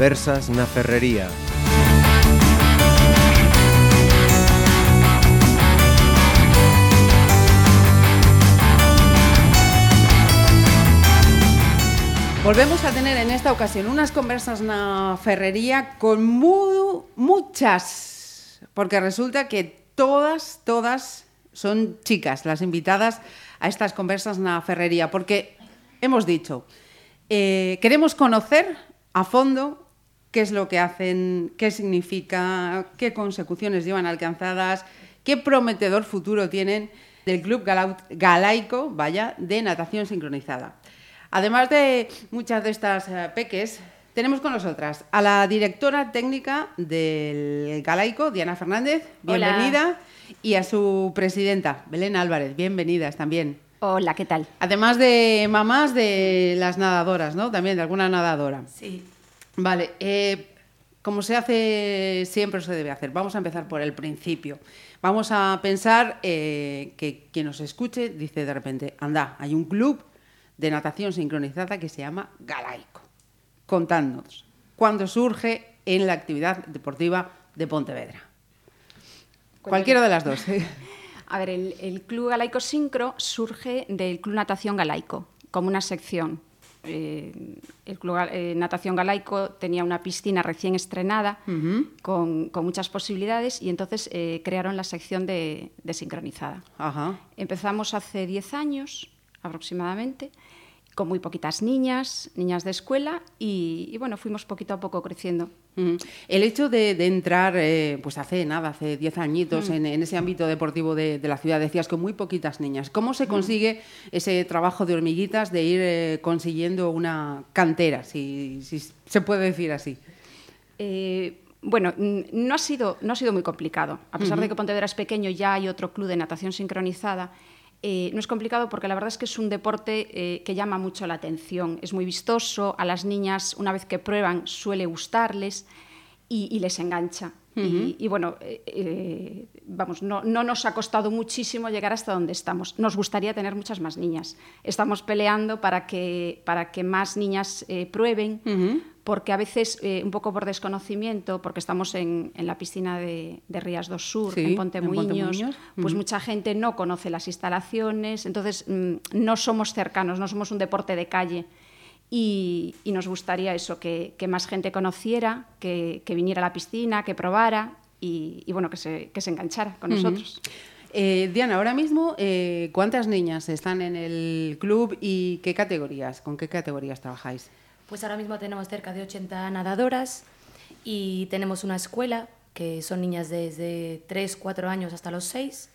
Conversas na Ferrería. Volvemos a tener en esta ocasión unas conversas na ferrería con muy, muchas, porque resulta que todas, todas son chicas las invitadas a estas conversas na ferrería, porque hemos dicho, eh, queremos conocer a fondo qué es lo que hacen, qué significa, qué consecuciones llevan alcanzadas, qué prometedor futuro tienen del Club Galaico, vaya, de natación sincronizada. Además de muchas de estas eh, peques, tenemos con nosotras a la directora técnica del Galaico, Diana Fernández, Hola. bienvenida, y a su presidenta, Belén Álvarez, bienvenidas también. Hola, ¿qué tal? Además de mamás de las nadadoras, ¿no? También de alguna nadadora. Sí. Vale, eh, como se hace siempre o se debe hacer, vamos a empezar por el principio. Vamos a pensar eh, que quien nos escuche dice de repente, anda, hay un club de natación sincronizada que se llama Galaico. Contadnos, ¿cuándo surge en la actividad deportiva de Pontevedra? Cualquiera de las dos. ¿eh? A ver, el, el Club Galaico Sincro surge del Club Natación Galaico, como una sección. Eh, el Club eh, Natación Galaico tenía una piscina recién estrenada con, con muchas posibilidades y entonces eh, crearon la sección de, de sincronizada. Ajá. Empezamos hace 10 años aproximadamente, con muy poquitas niñas, niñas de escuela y, y bueno, fuimos poquito a poco creciendo. El hecho de, de entrar, eh, pues hace nada, hace 10 añitos, en, en ese ámbito deportivo de, de la ciudad, decías con muy poquitas niñas. ¿Cómo se consigue ese trabajo de hormiguitas de ir eh, consiguiendo una cantera, si, si se puede decir así? Eh, bueno, no ha, sido, no ha sido muy complicado. A pesar de que Pontevedra es pequeño, ya hay otro club de natación sincronizada. Eh, no es complicado porque la verdad es que es un deporte eh, que llama mucho la atención. Es muy vistoso, a las niñas una vez que prueban suele gustarles y, y les engancha. y, y bueno, eh, vamos, no, no nos ha costado muchísimo llegar hasta donde estamos. Nos gustaría tener muchas más niñas. Estamos peleando para que, para que más niñas prueben, porque a veces, eh, un poco por desconocimiento, porque estamos en, en la piscina de, de Rías do Sur, Sí, en Pontemuiños, Pontemuiños. pues Ujú. mucha gente no conoce las instalaciones, entonces mm, no somos cercanos, no somos un deporte de calle. Y, y nos gustaría eso, que, que más gente conociera, que, que viniera a la piscina, que probara y, y bueno, que se, que se enganchara con nosotros. Eh, Diana, ahora mismo, eh, ¿cuántas niñas están en el club y qué categorías? ¿Con qué categorías trabajáis? Pues ahora mismo tenemos cerca de 80 nadadoras y tenemos una escuela que son niñas desde 3, 4 años hasta los 6.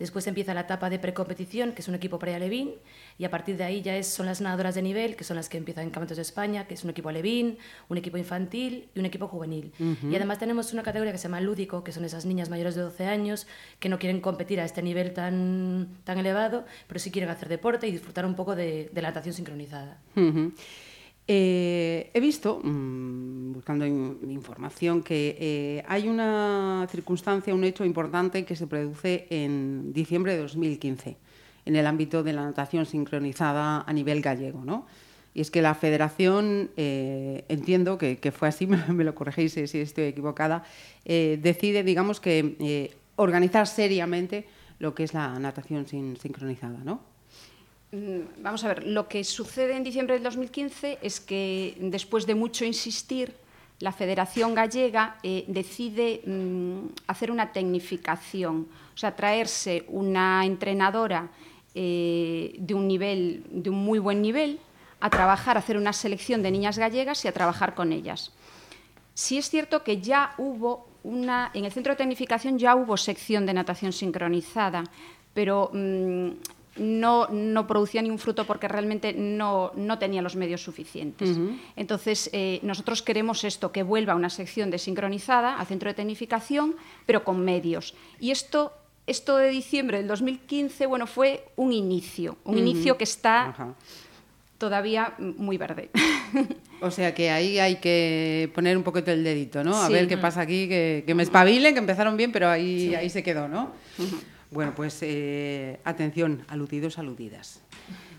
Después empieza la etapa de precompetición, que es un equipo pre-alevín, y a partir de ahí ya es, son las nadadoras de nivel, que son las que empiezan en Campeonatos de España, que es un equipo alevín, un equipo infantil y un equipo juvenil. Y además tenemos una categoría que se llama lúdico, que son esas niñas mayores de 12 años que no quieren competir a este nivel tan, tan elevado, pero sí quieren hacer deporte y disfrutar un poco de, de la natación sincronizada. Eh, he visto, mm, buscando in- información, que eh, hay una circunstancia, un hecho importante que se produce en diciembre de 2015 en el ámbito de la natación sincronizada a nivel gallego, ¿no? Y es que la federación, eh, entiendo que, fue así, me, lo corregéis si estoy equivocada, decide, digamos, que organizar seriamente lo que es la natación sin- sincronizada, ¿no? Mm, Vamos a ver, lo que sucede en diciembre del 2015 es que después de mucho insistir, la Federación Gallega eh, decide mm, hacer una tecnificación, o sea, traerse una entrenadora eh, de un nivel, de un muy buen nivel, a trabajar, a hacer una selección de niñas gallegas y a trabajar con ellas. Sí es cierto que ya hubo una, en el centro de tecnificación ya hubo sección de natación sincronizada, pero mm, no, no producía ni un fruto porque realmente no, no tenía los medios suficientes. Entonces, eh, nosotros queremos esto, que vuelva una sección de sincronizada al centro de tecnificación, pero con medios. Y esto, esto de diciembre del 2015, bueno, fue un inicio, un inicio que está Ajá. todavía muy verde. O sea que ahí hay que poner un poquito el dedito, ¿no? A Sí. ver qué pasa aquí, que, que me espabilen, que empezaron bien, pero ahí, ahí se quedó, ¿no? Bueno, pues eh, atención, aludidos, aludidas.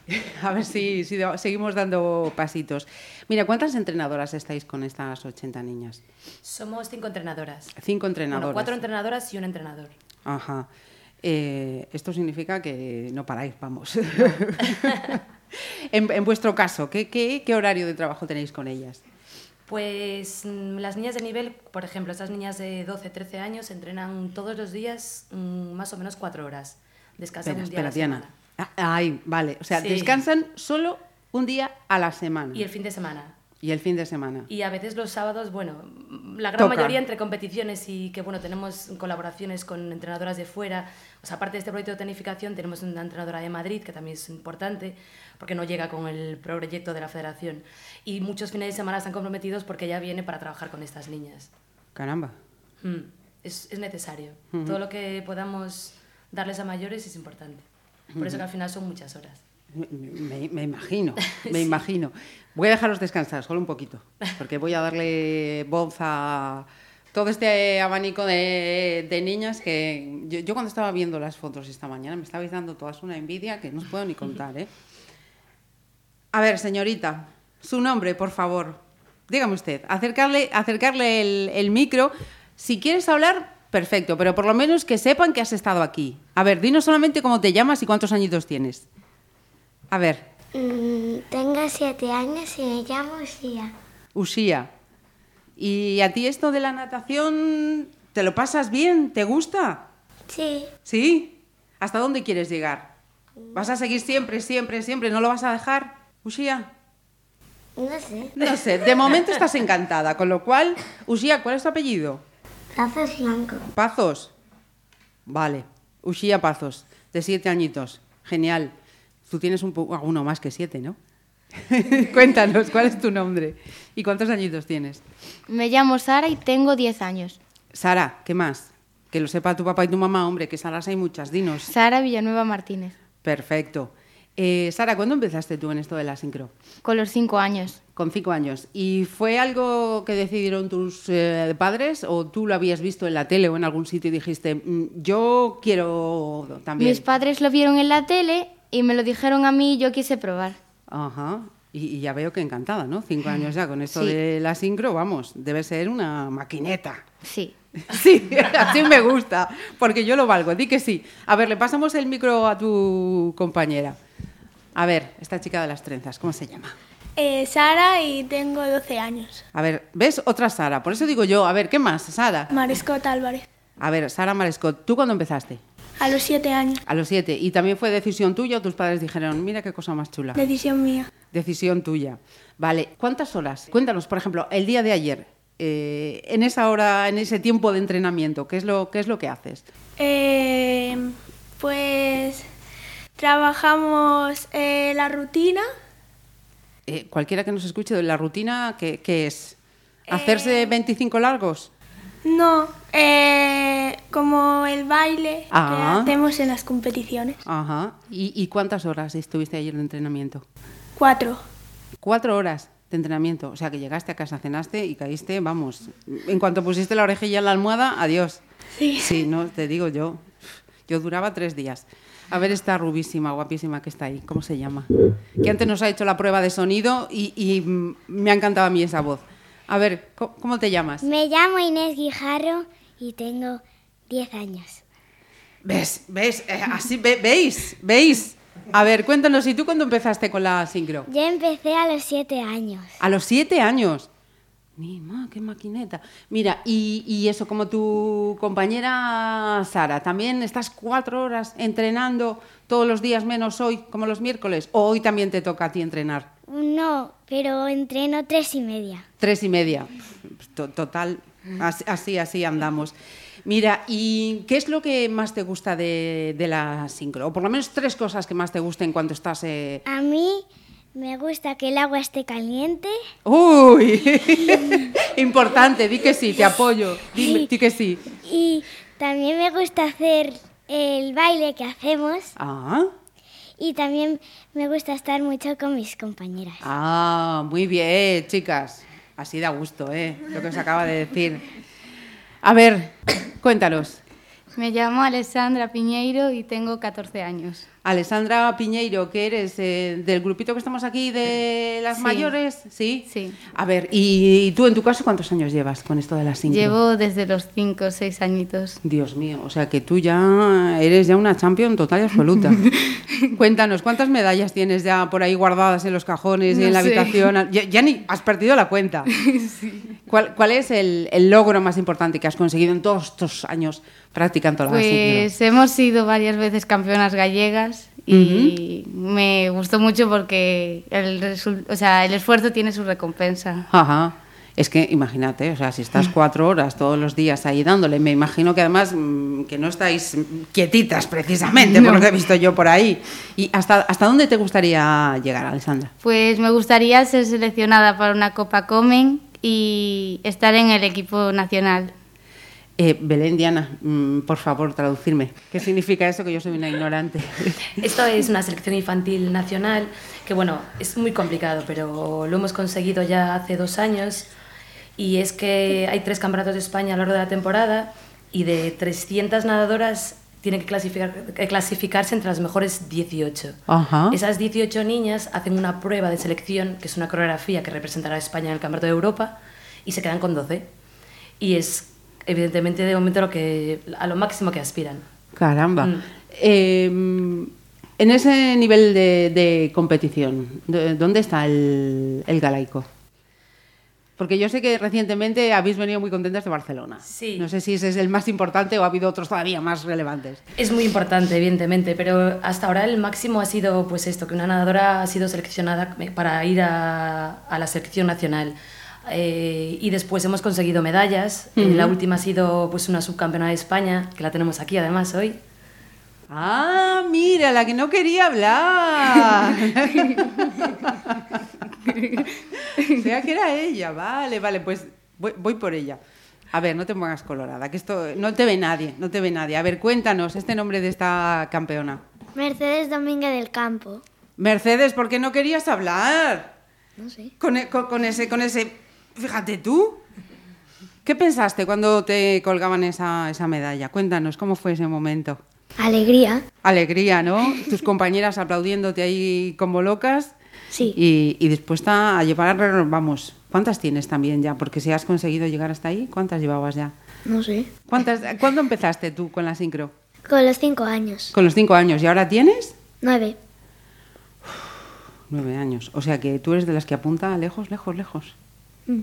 A ver si, seguimos dando pasitos. Mira, ¿cuántas entrenadoras estáis con estas 80 niñas? Somos cinco entrenadoras. Cinco entrenadoras. Bueno, cuatro entrenadoras y un entrenador. Ajá. Eh, esto significa que no paráis, vamos. en, en vuestro caso, ¿qué, qué, qué horario de trabajo tenéis con ellas? Pues mm, las niñas de nivel, por ejemplo, estas niñas de 12, 13 años entrenan todos los días mm, más o menos cuatro horas. Descansan Espera, un día a la Diana. semana. Ah, Ay, vale. O sea, Sí. descansan solo un día a la semana. Y el fin de semana. Y el fin de semana. Y a veces los sábados, bueno, la gran Toca. mayoría entre competiciones y que, bueno, tenemos colaboraciones con entrenadoras de fuera. O sea, aparte de este proyecto de tecnificación, tenemos una entrenadora de Madrid, que también es importante, porque no llega con el proyecto de la federación. Y muchos fines de semana están comprometidos porque ella viene para trabajar con estas niñas. Caramba. Mm, Es, es necesario. Todo lo que podamos darles a mayores es importante. Por eso que al final son muchas horas. Me, imagino, me imagino. Voy a dejaros descansar solo un poquito, porque voy a darle voz a todo este abanico de, de niñas que yo, yo cuando estaba viendo las fotos esta mañana me estabais dando todas una envidia que no os puedo ni contar, ¿eh? A ver, señorita, su nombre, por favor. Dígame usted, acercarle, acercarle el, el micro. Si quieres hablar, perfecto, pero por lo menos que sepan que has estado aquí. A ver, dinos solamente cómo te llamas y cuántos añitos tienes. A ver, Mm, tengo siete años y me llamo Sia. Usía. ¿Y a ti esto de la natación te lo pasas bien? ¿Te gusta? Sí, ¿Sí? ¿Hasta dónde quieres llegar? ¿Vas a seguir siempre, siempre, siempre? ¿No lo vas a dejar? Usía. no sé. No sé, de momento estás encantada, con lo cual, Usía, ¿cuál es tu apellido? Brazos blancos. Pazos. Vale, Usía Pazos, de siete añitos. Genial. Tú tienes un poco, uno más que siete, ¿no? Cuéntanos, ¿cuál es tu nombre? ¿Y cuántos añitos tienes? Me llamo Sara y tengo 10 años. Sara, ¿qué más? Que lo sepa tu papá y tu mamá, hombre, que Saras hay muchas, dinos. Sara Villanueva Martínez, Perfecto. Eh, Sara, ¿cuándo empezaste tú en esto de la sincro? con los 5 años. Con cinco años. ¿Y fue algo que decidieron tus eh, padres o tú lo habías visto en la tele o en algún sitio y dijiste, "Mm, yo quiero también? Mis padres lo vieron en la tele y me lo dijeron a mí y yo quise probar. Ajá. Y, y ya veo que encantada, ¿no? Cinco años ya con esto Sí. de la sincro, vamos, debe ser una maquineta. Sí. Sí, así me gusta, porque yo lo valgo, di que sí. A ver, le pasamos el micro a tu compañera. A ver, esta chica de las trenzas, ¿cómo se llama? Eh, Sara y tengo 12 años. A ver, ¿ves? Otra Sara, por eso digo yo, a ver, ¿qué más, Sara? Mariscot Álvarez. A ver, Sara Marescot, ¿tú cuándo empezaste? A los 7 años. A los siete. ¿Y también fue decisión tuya o tus padres dijeron, mira qué cosa más chula? Decisión mía. Decisión tuya. Vale, ¿cuántas horas? Cuéntanos, por ejemplo, el día de ayer, eh, en esa hora, en ese tiempo de entrenamiento, ¿qué es lo, qué es lo que haces? Eh, pues trabajamos eh, la rutina. Eh, cualquiera que nos escuche de la rutina, ¿qué, qué es? ¿Hacerse 25 largos? No, eh, como el baile Ah. que hacemos en las competiciones. Ajá. ¿Y, y cuántas horas estuviste ayer de entrenamiento? Cuatro. Cuatro horas de entrenamiento. O sea, que llegaste a casa, cenaste y caíste, vamos. En cuanto pusiste la orejilla en la almohada, adiós. Sí. Sí, no, te digo yo. Yo duraba tres días. A ver esta rubísima, guapísima que está ahí. ¿Cómo se llama? Que antes nos ha hecho la prueba de sonido y, y, mm, me ha encantado a mí esa voz. A ver, ¿cómo, cómo te llamas? Me llamo Inés Guijarro y tengo 10 años. ¿Ves? ¿Ves? Eh, así, ve- ¿Veis? ¿Veis? A ver, cuéntanos, ¿y tú cuándo empezaste con la sincro? Yo empecé a los 7 años. A los siete años. Ni ma, qué maquineta. Mira, y, y eso, como tu compañera Sara, ¿también estás cuatro horas entrenando todos los días menos hoy, como los miércoles? ¿O hoy también te toca a ti entrenar? No, pero entreno tres y media. Tres y media. To- Total, así, así, así andamos. Mira, ¿y qué es lo que más te gusta de, de la sincro? O por lo menos tres cosas que más te gusten cuando estás... eh, A mí me gusta que el agua esté caliente. ¡Uy! Importante, di que sí, te apoyo. Dime, di que sí. Y también me gusta hacer el baile que hacemos. Ah, Y también me gusta estar mucho con mis compañeras. ah, muy bien, chicas. Así da gusto, ¿eh? Lo que os acaba de decir. A ver, cuéntanos. Me llamo Alessandra Piñeiro y tengo 14 años. Alessandra Piñeiro, que eres eh, del grupito que estamos aquí de las Sí. mayores, ¿sí? Sí. A ver, ¿y tú en tu caso cuántos años llevas con esto de la sincro? Llevo desde los 5 o 6 añitos. Dios mío, o sea que tú ya eres ya una champion total y absoluta. Cuéntanos, ¿cuántas medallas tienes ya por ahí guardadas en los cajones y en la sé. habitación? Ya, ya ni has perdido la cuenta. ¿Cuál, cuál es el, el logro más importante que has conseguido en todos estos años practicando la sincro? Pues hemos sido varias veces campeonas gallegas y me gustó mucho porque el, o sea, el esfuerzo tiene su recompensa. Ajá. Es que imagínate, o sea, si estás cuatro horas todos los días ahí dándole, me imagino que además mm, que no estáis quietitas precisamente, por lo que he visto yo por ahí. ¿Y hasta, hasta dónde te gustaría llegar, Alessandra? Pues me gustaría ser seleccionada para una Copa Comen y estar en el equipo nacional. Eh, Belén, Diana, mm, por favor, traducirme. ¿Qué significa eso? Que yo soy una ignorante. Esto es una selección infantil nacional que, bueno, es muy complicado, pero lo hemos conseguido ya hace dos años. Y es que hay tres campeonatos de España a lo largo de la temporada y de 300 nadadoras tienen que, clasificar, que clasificarse entre las mejores 18. Ajá. Esas 18 niñas hacen una prueba de selección, que es una coreografía que representará a España en el Campeonato de Europa, y se quedan con 12. Y es, evidentemente, de momento lo que, a lo máximo que aspiran. Caramba. Mm. Eh, en ese nivel de, de competición, ¿dó- ¿dónde está el, el galaico? Porque yo sé que recientemente habéis venido muy contentas de Barcelona. Sí. No sé si ese es el más importante o ha habido otros todavía más relevantes. Es muy importante, evidentemente, pero hasta ahora el máximo ha sido pues esto, que una nadadora ha sido seleccionada para ir a, a la selección nacional. Eh, y después hemos conseguido medallas. Eh, la última ha sido pues una subcampeona de España, que la tenemos aquí además hoy. Ah, mira, la que no quería hablar. o sea que era ella, vale, vale, pues voy, voy por ella. A ver, no te pongas colorada, que esto no te ve nadie, no te ve nadie. A ver, cuéntanos este nombre de esta campeona. Mercedes Domínguez del Campo. Mercedes, ¿por qué no querías hablar? No sé. Con, e- con- con ese, con ese, fíjate tú. ¿Qué pensaste cuando te colgaban esa, esa medalla? Cuéntanos, ¿cómo fue ese momento? Alegría. Alegría, ¿no? Tus compañeras aplaudiéndote ahí como locas. Sí. Y, y dispuesta a llevar, vamos, ¿cuántas tienes también ya? Porque si has conseguido llegar hasta ahí, ¿cuántas llevabas ya? No sé. ¿Cuántas, ¿Cuándo empezaste tú con la sincro? Con los cinco años. Con los cinco años. ¿Y ahora tienes? Nueve. Nueve años. O sea que tú eres de las que apunta lejos, lejos, lejos.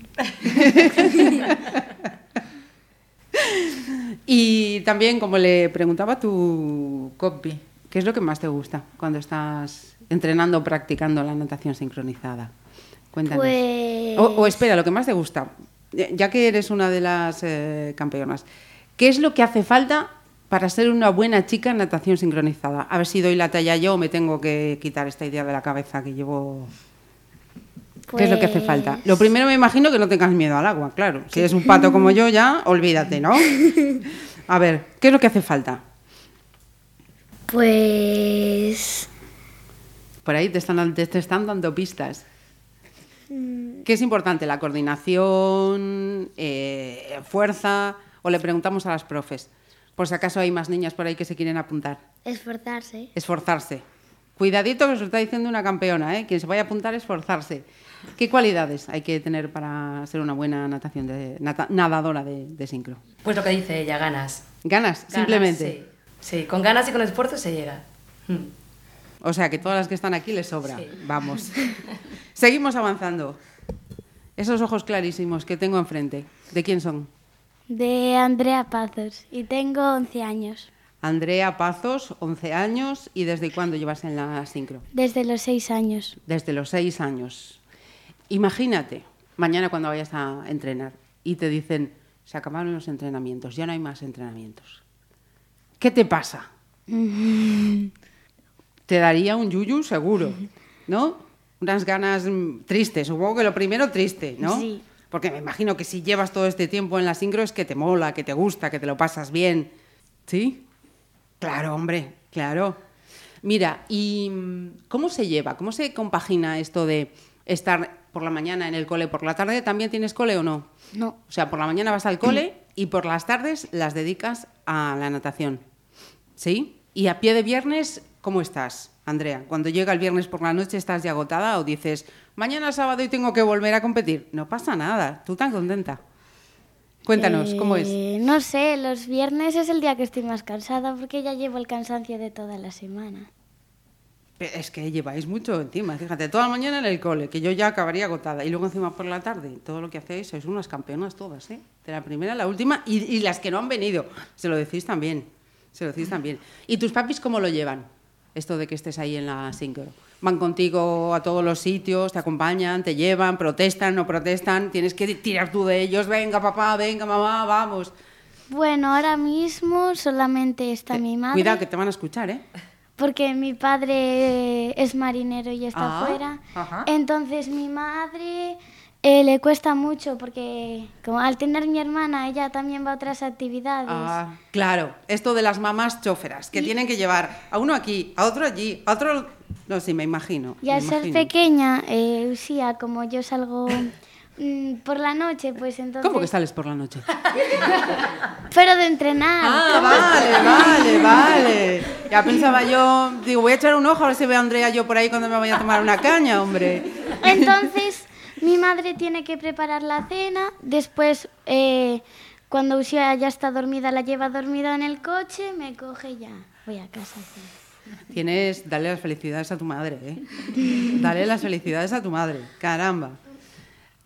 y también, como le preguntaba a tu copy, ¿qué es lo que más te gusta cuando estás entrenando o practicando la natación sincronizada? Cuéntanos. Pues. O, o espera, lo que más te gusta, ya- ya que eres una de las eh, campeonas, ¿qué es lo que hace falta para ser una buena chica en natación sincronizada? A ver si doy la talla yo o me tengo que quitar esta idea de la cabeza que llevo. ¿Qué es lo que hace falta? Pues- Lo primero me imagino que no tengas miedo al agua, claro. Si eres un pato como yo ya, olvídate, ¿no? A ver, ¿qué es lo que hace falta? Pues. Por ahí te están, te, te están dando pistas. ¿Qué es importante? ¿La coordinación, eh, fuerza? ¿O le preguntamos a las profes? Por si acaso hay más niñas por ahí que se quieren apuntar. Esforzarse. Esforzarse. Cuidadito que os lo está diciendo una campeona, ¿eh? Quien se vaya a apuntar, esforzarse. ¿Qué cualidades hay que tener para ser una buena natación de, nata- nadadora de, de sincro? Pues lo que dice ella, ganas. ¿Ganas? Ganas, simplemente. Sí. Sí, con ganas y con esfuerzo se llega. Mm. O sea, que todas las que están aquí les sobra. Sí. Vamos. Seguimos avanzando. Esos ojos clarísimos que tengo enfrente, ¿de quién son? De Andrea Pazos y tengo 11 años. Andrea Pazos, 11 años, ¿y desde cuándo llevas en la sincro? Desde los 6 años. Desde los 6 años. Imagínate, mañana cuando vayas a entrenar y te dicen, se acabaron los entrenamientos, ya no hay más entrenamientos. ¿Qué te pasa? te daría un yuyu seguro, ¿no? Unas ganas tristes, supongo que lo primero triste, ¿no? Sí. Porque me imagino que si llevas todo este tiempo en la sincro es que te mola, que te gusta, que te lo pasas bien. ¿Sí? Claro, hombre, claro. Mira, ¿y cómo se lleva? ¿Cómo se compagina esto de estar por la mañana en el cole, por la tarde también tienes cole o no? No. O sea, por la mañana vas al cole y por las tardes las dedicas a la natación. ¿Sí? Y a pie de viernes, ¿cómo estás, Andrea? Cuando llega el viernes por la noche, ¿estás ya agotada o dices, mañana sábado y tengo que volver a competir? No pasa nada, tú tan contenta. Cuéntanos, ¿cómo es? Eh, No sé, los viernes es el día que estoy más cansada porque ya llevo el cansancio de toda la semana. Es que lleváis mucho encima, fíjate, toda la mañana en el cole, que yo ya acabaría agotada, y luego encima por la tarde, todo lo que hacéis, sois unas campeonas todas, ¿eh? De la primera a la última, y, y las que no han venido, se lo decís también, se lo decís también. ¿Y tus papis cómo lo llevan? Esto de que estés ahí en la sincro. ¿Van contigo a todos los sitios, te acompañan, te llevan, protestan, no protestan? ¿Tienes que tirar tú de ellos? Venga, papá, venga, mamá, vamos. Bueno, ahora mismo solamente está Te- mi madre. Cuidado, que te van a escuchar, ¿eh? Porque mi padre es marinero y está Ah, fuera. ajá. Entonces mi madre eh, le cuesta mucho porque como al tener mi hermana, ella también va a otras actividades. Ah, claro, esto de las mamás choferas, que tienen que llevar a uno aquí, a otro allí, a otro... No, sí, me imagino. y al ser imagino. pequeña, eh, Usía, como yo salgo por la noche, pues entonces... ¿Cómo que sales por la noche? Pero de entrenar. Ah, vale, vale, vale. Ya pensaba yo, digo, voy a echar un ojo a ver si veo a Andrea yo por ahí cuando me vaya a tomar una caña, hombre. Entonces, mi madre tiene que preparar la cena. Después, eh, cuando Usía ya está dormida, la lleva dormida en el coche, me coge y ya. Voy a casa. sí. Tienes, dale las felicidades a tu madre, ¿eh? Dale las felicidades a tu madre, caramba.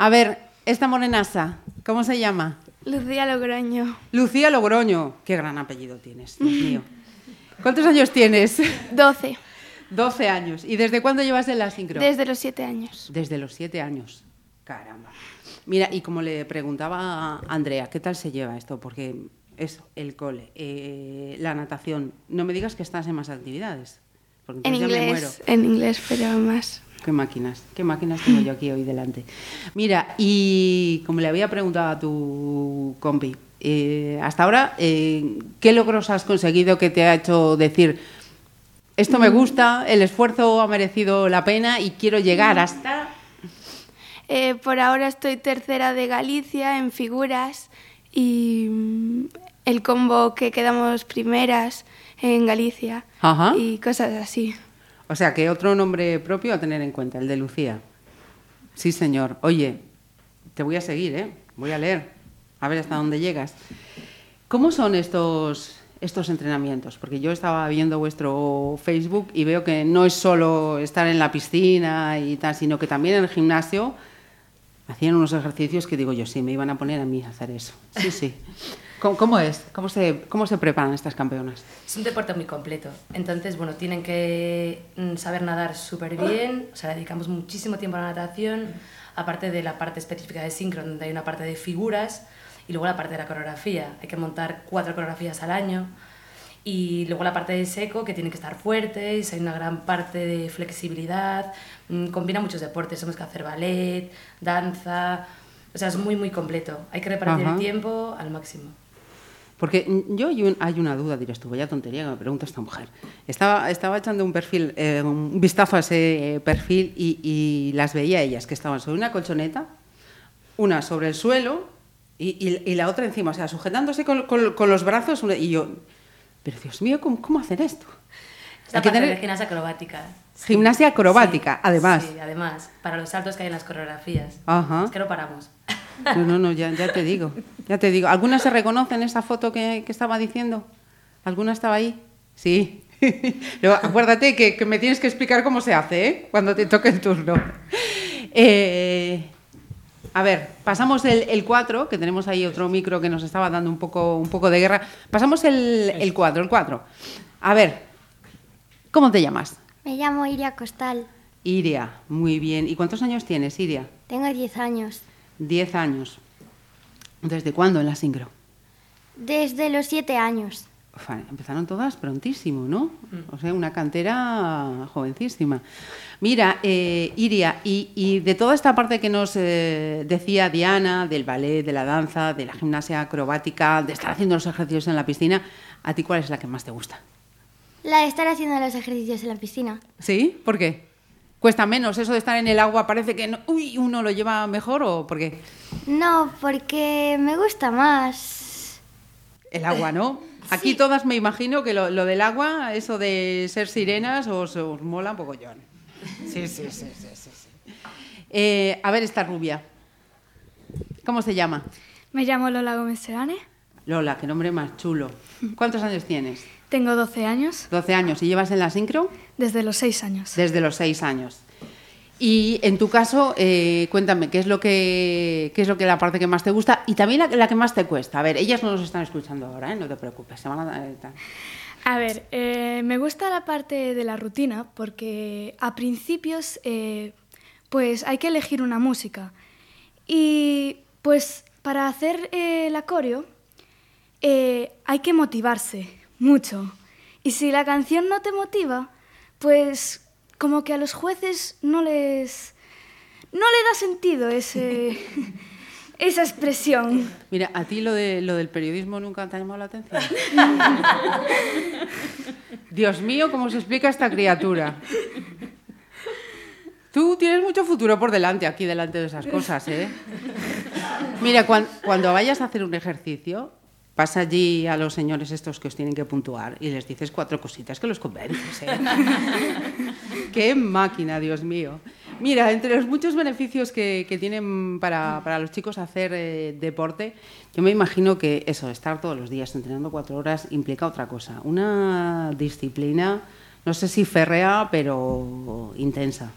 A ver, esta morenaza, ¿cómo se llama? Lucía Logroño. Lucía Logroño. Qué gran apellido tienes, Dios mío. ¿Cuántos años tienes? 12. 12 años. ¿Y desde cuándo llevas en la sincro? Desde los 7 años. Desde los 7 años. Caramba. Mira, y como le preguntaba a Andrea, ¿qué tal se lleva esto? Porque eso, el cole, eh, la natación. No me digas que estás en más actividades. Porque En ya me muero. inglés, en inglés, pero más. Qué máquinas, qué máquinas tengo yo aquí hoy delante. Mira, y como le había preguntado a tu compi, eh, hasta ahora, eh, ¿qué logros has conseguido que te ha hecho decir, esto me gusta, el esfuerzo ha merecido la pena y quiero llegar hasta... Eh, por ahora estoy tercera de Galicia en figuras y mm, el combo que quedamos primeras en Galicia Ajá. y cosas así. O sea, que otro nombre propio a tener en cuenta, el de Lucía. Sí, señor. Oye, te voy a seguir, ¿eh? Voy a leer, a ver hasta dónde llegas. ¿Cómo son estos, estos entrenamientos? Porque yo estaba viendo vuestro Facebook y veo que no es solo estar en la piscina y tal, sino que también en el gimnasio hacían unos ejercicios que digo yo, sí, me iban a poner a mí a hacer eso. Sí, sí. ¿Cómo, cómo es? ¿Cómo se, ¿Cómo se preparan estas campeonas? Es un deporte muy completo. Entonces, bueno, tienen que mm, saber nadar súper bien. O sea, dedicamos muchísimo tiempo a la natación, aparte de la parte específica de sincro, donde hay una parte de figuras, y luego la parte de la coreografía. Hay que montar cuatro coreografías al año. Y luego la parte de seco, que tienen que estar fuertes, hay una gran parte de flexibilidad, mm, combina muchos deportes, tenemos que hacer ballet, danza, o sea, es muy, muy completo. Hay que repartir Ajá. el tiempo al máximo. Porque yo hay, un- hay una duda, dirás tú, vaya tontería que me pregunta esta mujer. Estaba, estaba echando un perfil, eh, un vistazo a ese eh, perfil y, y las veía ellas que estaban sobre una colchoneta, una sobre el suelo y, y- y la otra encima, o sea, sujetándose con, con- con los brazos. y yo, pero Dios mío, ¿cómo, cómo hacen esto? Es la Hay que tener- de gimnasia acrobática. Gimnasia acrobática, además. Sí, además, para los saltos que hay en las coreografías. Ajá. Es que no paramos. No, no, no, ya, ya te digo, ya te digo. ¿Alguna se reconoce en esa foto que, que estaba diciendo? ¿Alguna estaba ahí? Sí. Luego, acuérdate que, que me tienes que explicar cómo se hace, ¿eh? Cuando te toque el turno. Eh, a ver, pasamos el, el 4, que tenemos ahí otro micro que nos estaba dando un poco, un poco de guerra. Pasamos el, el 4, el 4. A ver, ¿cómo te llamas? Me llamo Iria Costal. Iria, muy bien. ¿Y cuántos años tienes, Iria? Tengo 10 años. 10 años. ¿Desde cuándo en la sincro? Desde los 7 años. Empezaron todas prontísimo, ¿no? O sea, una cantera jovencísima. Mira, eh, Iria, y, y de toda esta parte que nos eh, decía Diana, del ballet, de la danza, de la gimnasia acrobática, de estar haciendo los ejercicios en la piscina, ¿a ti cuál es la que más te gusta? La de estar haciendo los ejercicios en la piscina. ¿Sí? ¿Por qué? ¿Cuesta menos eso de estar en el agua? ¿Parece que no- uy, uno lo lleva mejor o por qué? No, porque me gusta más. El agua, ¿no? Aquí todas me imagino que lo, lo del agua, eso de ser sirenas, os, os mola un poco John. Sí, sí, sí, sí, sí. sí. Eh, a ver esta rubia. ¿Cómo se llama? Me llamo Lola Gómez Serane, Lola, qué nombre más chulo. ¿Cuántos años tienes? tengo 12 años, 12 años. ¿Y llevas en la sincro? Desde los 6 años. Desde los 6 años. Y en tu caso, eh, cuéntame, ¿qué es, lo que, ¿qué es lo que la parte que más te gusta y también la, la que más te cuesta? A ver, ellas no nos están escuchando ahora, ¿eh? no te preocupes. Se van a. A ver, eh, me gusta la parte de la rutina porque a principios eh, pues hay que elegir una música y pues para hacer eh, el acorio eh, hay que motivarse mucho y si la canción no te motiva pues como que a los jueces no les no le da sentido ese esa expresión. Mira, ¿a ti lo, de, lo del periodismo nunca te ha llamado la atención? Dios mío, ¿cómo se explica esta criatura? Tú tienes mucho futuro por delante aquí, delante de esas cosas, ¿eh? Mira, cuan- cuando vayas a hacer un ejercicio, pasa allí a los señores estos que os tienen que puntuar y les dices cuatro cositas que los convences, ¿eh? ¡Qué máquina, Dios mío! Mira, entre los muchos beneficios que, que tienen para, para los chicos hacer eh, deporte, yo me imagino que eso, estar todos los días entrenando cuatro horas implica otra cosa. Una disciplina, no sé si férrea, pero intensa.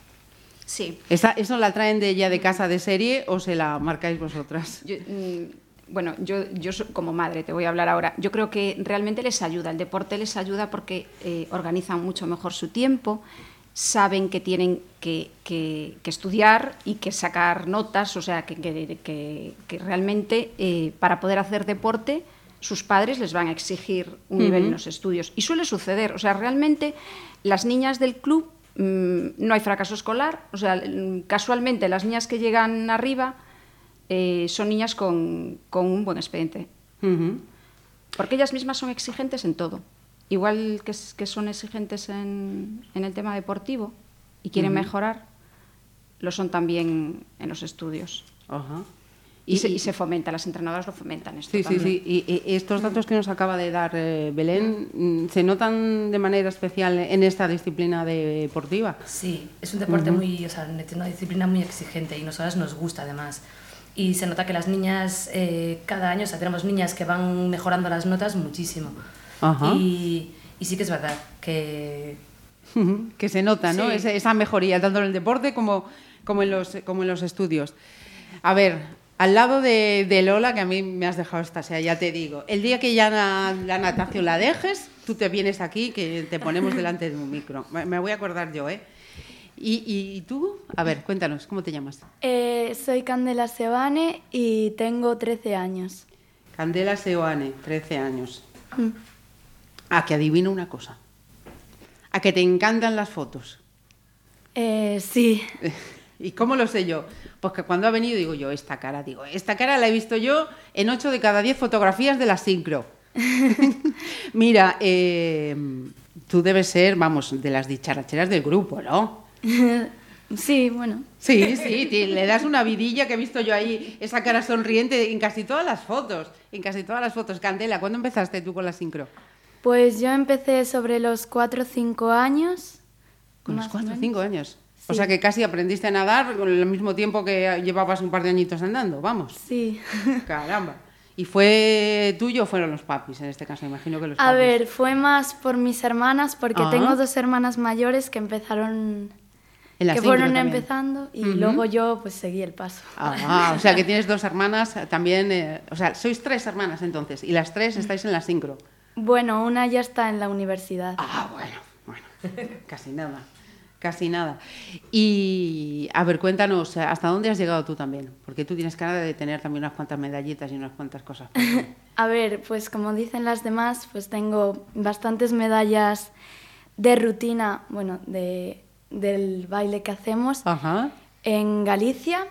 Sí. ¿Esa, ¿Eso la traen de ella de casa de serie o se la marcáis vosotras? Yo, mm, bueno, yo, yo como madre te voy a hablar ahora. Yo creo que realmente les ayuda, el deporte les ayuda porque eh, organizan mucho mejor su tiempo, saben que tienen que, que- que estudiar y que sacar notas, o sea, que, que- que- que realmente eh, para poder hacer deporte sus padres les van a exigir un nivel en los estudios. Y suele suceder, o sea, realmente las niñas del club mm, no hay fracaso escolar, o sea, mm, casualmente las niñas que llegan arriba eh, son niñas con, con un buen expediente, Ujú. porque ellas mismas son exigentes en todo. Igual que, que son exigentes en, en el tema deportivo y quieren mejorar, lo son también en los estudios. Ajá. Y, se, y se fomenta, las entrenadoras lo fomentan esto Sí, sí, también. sí. Y, y estos datos que nos acaba de dar eh, Belén, mm, ¿se notan de manera especial en esta disciplina deportiva? Sí, es un deporte muy, o sea, es una disciplina muy exigente y nosotras nos gusta además. Y se nota que las niñas, eh, cada año, o sea, tenemos niñas que van mejorando las notas muchísimo. Ajá. Y, y sí que es verdad que que se nota, ¿no? Sí. Esa, mejoría, tanto en el deporte como, como, en los, como en los estudios. A ver, al lado de, de Lola, que a mí me has dejado esta, sea, ya te digo, el día que ya na- la natación la dejes, tú te vienes aquí, que te ponemos delante de un micro. Me voy a acordar yo, ¿eh? Y, y tú, a ver, cuéntanos, ¿cómo te llamas? Eh, soy Candela Sebane y tengo 13 años. Candela Seoane, 13 años. Mm. A que adivino una cosa. A que te encantan las fotos. Eh, sí, ¿Y cómo lo sé yo? Pues que cuando ha venido digo yo, esta cara, digo, esta cara la he visto yo en 8 de cada 10 fotografías de la sincro. Mira, eh, tú debes ser, vamos, de las dicharacheras del grupo, ¿no? sí, bueno. Sí, sí, le das una vidilla que he visto yo ahí, esa cara sonriente en casi todas las fotos, en casi todas las fotos. Candela, ¿cuándo empezaste tú con la sincro? Pues yo empecé sobre los 4 o 5 años. Con los más o 4 o menos. 5 años. O sea que casi aprendiste a nadar con el mismo tiempo que llevabas un par de añitos andando, vamos. Sí. Caramba. ¿Y fue tuyo o fueron los papis en este caso? Imagino que los A papis. ver, fue más por mis hermanas, porque Ah. tengo dos hermanas mayores que empezaron, En que fueron también. empezando y luego yo pues seguí el paso. Ah, o sea que tienes dos hermanas eh, también. eh, o sea, sois tres hermanas entonces y las tres estáis en la sincro. Bueno, una ya está en la universidad. Ah, bueno, bueno. Casi nada. Casi nada. Y a ver, cuéntanos, eh, ¿hasta dónde has llegado tú también? Porque tú tienes cara de tener también unas cuantas medallitas y unas cuantas cosas. A ver, pues como dicen las demás, pues tengo bastantes medallas de rutina, bueno, de, del baile que hacemos Ajá. en Galicia.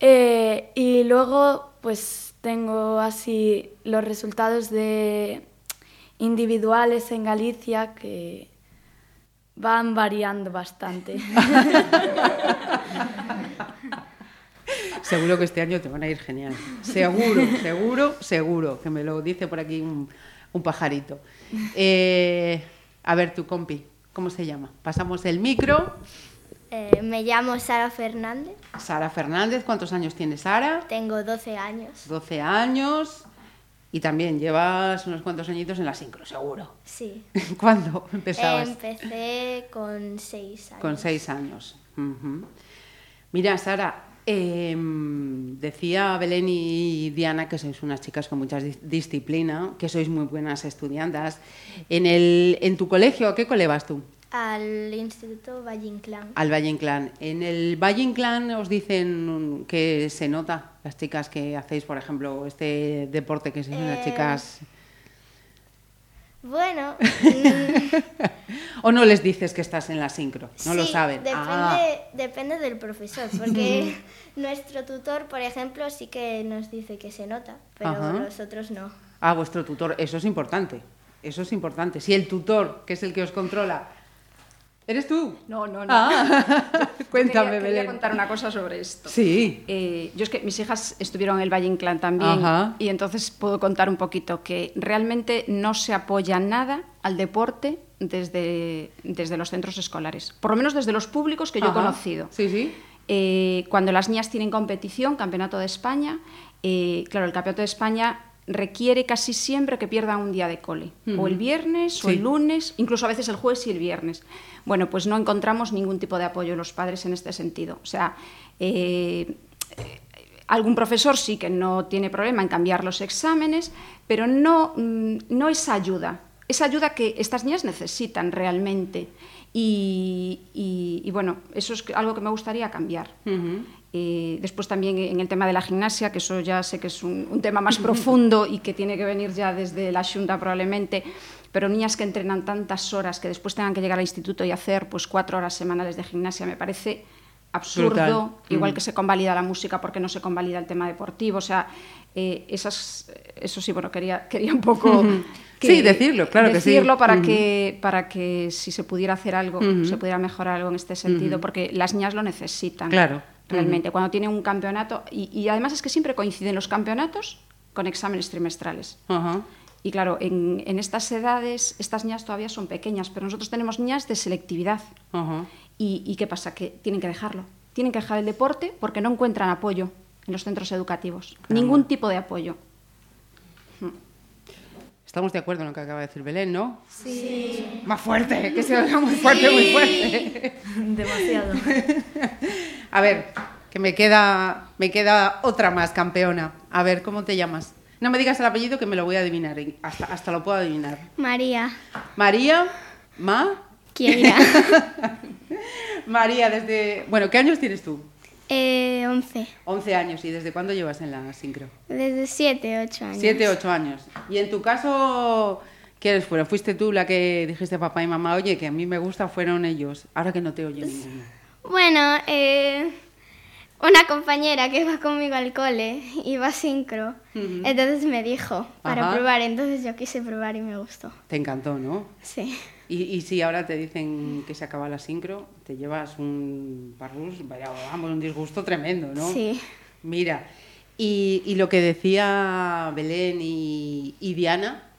Eh, y luego, pues tengo así los resultados de individuales en Galicia que van variando bastante. Seguro que este año te van a ir genial. Seguro, seguro, seguro, que me lo dice por aquí un, un pajarito. Eh, a ver, tu compi, ¿cómo se llama? Pasamos el micro. Eh, me llamo Sara Fernández, Sara Fernández, ¿cuántos años tiene Sara? tengo 12 años. 12 años. Y también llevas unos cuantos añitos en la sincro, seguro. Sí. ¿Cuándo empezabas? Empecé con 6 años. Con seis años. Ujú. Mira, Sara, em, decía Belén y Diana que sois unas chicas con mucha dis- disciplina, que sois muy buenas estudiantas. En, el, en tu colegio, ¿a qué cole vas tú? Al Instituto Valle Inclán. Al Valle Inclán. En el Valle Inclán os dicen que se nota, las chicas que hacéis, por ejemplo, este deporte que sois unas Eh, chicas... Bueno, ¿O no les dices que estás en la sincro? No lo saben. Depende, Ah. depende del profesor, porque nuestro tutor, por ejemplo, sí que nos dice que se nota, pero Ajá. los otros no. Ah, vuestro tutor, eso es importante. Eso es importante. Si el tutor, que es el que os controla, ¿eres tú? No, no, no. Ah. Cuéntame, quería, quería contar una cosa sobre esto. Sí. Eh, yo es que mis hijas estuvieron en el Valle Inclán también Ajá. y entonces puedo contar un poquito que realmente no se apoya nada al deporte desde, desde los centros escolares, por lo menos desde los públicos que yo he conocido. Sí, sí. Eh, cuando las niñas tienen competición, campeonato de España, eh, claro, el campeonato de España requiere casi siempre que pierdan un día de cole, o el viernes, o Sí. el lunes, incluso a veces el jueves y el viernes. Bueno, pues no encontramos ningún tipo de apoyo en los padres en este sentido. O sea, eh, eh, algún profesor sí que no tiene problema en cambiar los exámenes, pero no, mm, no esa ayuda, esa ayuda que estas niñas necesitan realmente. Y, y- y, bueno, eso es algo que me gustaría cambiar. Eh, después también en el tema de la gimnasia, que eso ya sé que es un, un tema más profundo y que tiene que venir ya desde la Xunta probablemente, pero niñas que entrenan tantas horas que después tengan que llegar al instituto y hacer pues cuatro horas semanales de gimnasia me parece absurdo, Brutal. igual Mm. que se convalida la música porque no se convalida el tema deportivo, o sea, eh, esas, eso sí, bueno, quería, quería un poco... Sí, decirlo, claro que sí. decirlo para que para que si se pudiera hacer algo, se pudiera mejorar algo en este sentido, porque las niñas lo necesitan. Claro. Realmente, cuando tienen un campeonato, y, y además es que siempre coinciden los campeonatos con exámenes trimestrales. Y claro, en, en estas edades, estas niñas todavía son pequeñas, pero nosotros tenemos niñas de selectividad. ¿Y, y qué pasa? Que tienen que dejarlo. Tienen que dejar el deporte porque no encuentran apoyo en los centros educativos. Ningún tipo de apoyo. Estamos de acuerdo en lo que acaba de decir Belén, ¿no? Sí. Más fuerte, que se oiga muy fuerte, muy fuerte. Demasiado. A ver, que me queda, me queda otra más campeona. A ver, ¿cómo te llamas? No me digas el apellido que me lo voy a adivinar, hasta, hasta lo puedo adivinar. María, María, Ma, Kiera, María, desde... Bueno, ¿qué años tienes tú? eh, 11, 11 años. ¿Y desde cuándo llevas en la sincro? desde 7, 8 años. 7, 8 años. Y en tu caso, ¿quiénes fueron? ¿Fuiste tú la que dijiste a papá y mamá, oye, que a mí me gusta, fueron ellos? Ahora que no te oye ninguno. Bueno, eh, una compañera que va conmigo al cole iba a sincro, entonces me dijo para Ajá. probar, entonces yo quise probar y me gustó. Te encantó, ¿no? Sí. Y, y si ahora te dicen que se acaba la sincro, te llevas un parrus, vaya, vamos, un disgusto tremendo, ¿no? Sí. Mira, y, y lo que decía Belén y, y Diana,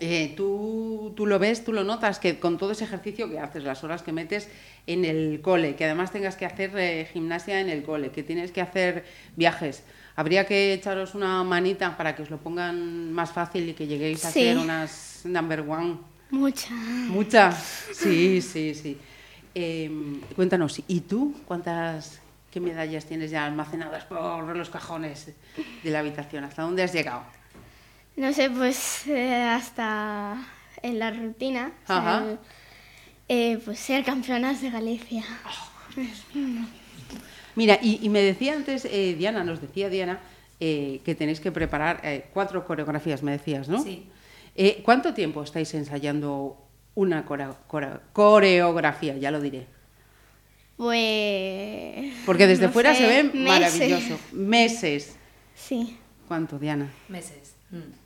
eh, tú, tú lo ves, tú lo notas, que con todo ese ejercicio que haces, las horas que metes en el cole, que además tengas que hacer eh, gimnasia en el cole, que tienes que hacer viajes, habría que echaros una manita para que os lo pongan más fácil y que lleguéis a Sí. ser unas number one. Mucha. Muchas, sí, sí, sí. Eh, cuéntanos, ¿y tú cuántas, qué medallas tienes ya almacenadas por los cajones de la habitación? ¿Hasta dónde has llegado? No sé, pues eh, hasta en la rutina. o sea, Ajá. el- eh, pues ser campeonas de Galicia. Mira, y, y me decía antes, eh, Diana, nos decía Diana, eh, que tenéis que preparar eh, cuatro coreografías, me decías, ¿no? Sí. Eh, ¿Cuánto tiempo estáis ensayando una cora- cora- coreografía? Ya lo diré. Pues. Porque desde no fuera sé, se ve meses. maravilloso. Meses. Sí. ¿Cuánto, Diana? Meses. Mm.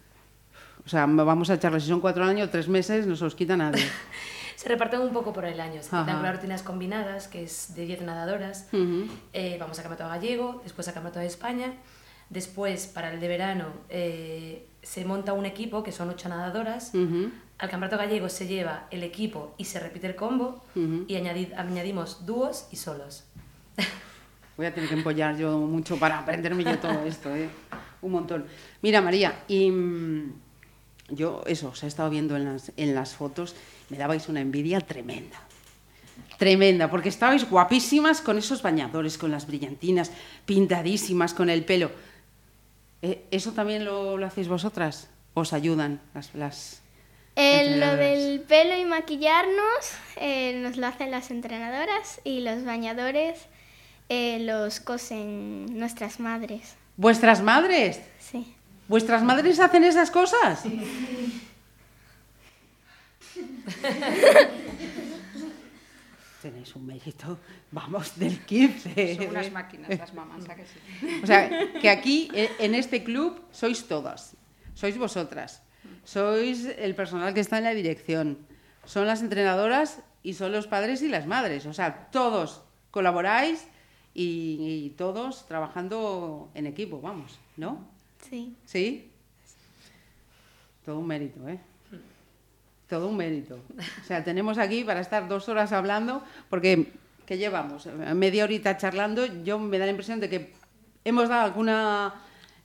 O sea, vamos a echarle, si son cuatro años, tres meses, no se os quita nadie. Se reparten un poco por el año. Se con las rutinas combinadas, que es de 10 nadadoras. Ujú. Eh, vamos a Campeonato Gallego, después a Campeonato de España. Después, para el de verano, eh, se monta un equipo, que son 8 nadadoras. Ujú. Al Campeonato Gallego se lleva el equipo y se repite el combo. Ujú. Y añadid- añadimos dúos y solos. Voy a tener que empollar yo mucho para aprenderme yo todo esto, ¿eh? Un montón. Mira, María, y mm, yo, eso, os he estado viendo en las, en las fotos, me dabais una envidia tremenda. Tremenda, porque estabais guapísimas con esos bañadores, con las brillantinas, pintadísimas, con el pelo. Eh, ¿Eso también lo, lo hacéis vosotras? ¿Os ayudan las, las Eh, lo del pelo y maquillarnos eh, nos lo hacen las entrenadoras y los bañadores eh, los cosen nuestras madres. ¿Vuestras madres? Sí. ¿Vuestras madres hacen esas cosas? Tenéis un mérito, vamos, del 15. Son unas máquinas las mamás, ¿a que sí? O sea, que aquí, eh, en este club, sois todas. Sois vosotras. Sois el personal que está en la dirección. Son las entrenadoras y son los padres y las madres. O sea, todos colaboráis y, y todos trabajando en equipo, vamos, ¿no? Sí. ¿Sí? Todo un mérito, ¿eh? Todo un mérito. O sea, tenemos aquí para estar dos horas hablando, porque ¿qué llevamos? Media horita charlando, yo me da la impresión de que hemos dado alguna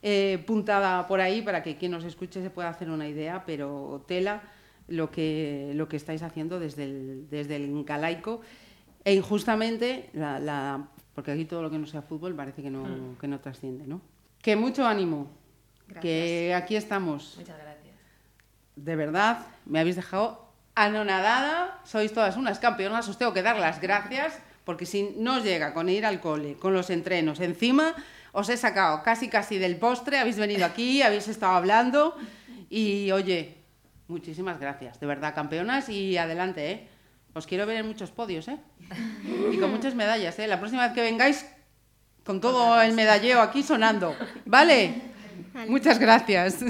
eh, puntada por ahí para que quien nos escuche se pueda hacer una idea, pero tela lo que, lo que estáis haciendo desde el, desde el Galaico. E injustamente, la, la- porque aquí todo lo que no sea fútbol parece que no, que no trasciende, ¿no? Que mucho ánimo, que aquí estamos. Muchas gracias. De verdad, me habéis dejado anonadada. Sois todas unas campeonas. Os tengo que dar las gracias porque si no os llega con ir al cole, con los entrenos, encima os he sacado casi casi del postre. Habéis venido aquí, habéis estado hablando y oye, muchísimas gracias. De verdad, campeonas y adelante, ¿eh? Os quiero ver en muchos podios, ¿eh? Y con muchas medallas, ¿eh? La próxima vez que vengáis con todo el medalleo aquí sonando, ¿vale? Muchas gracias.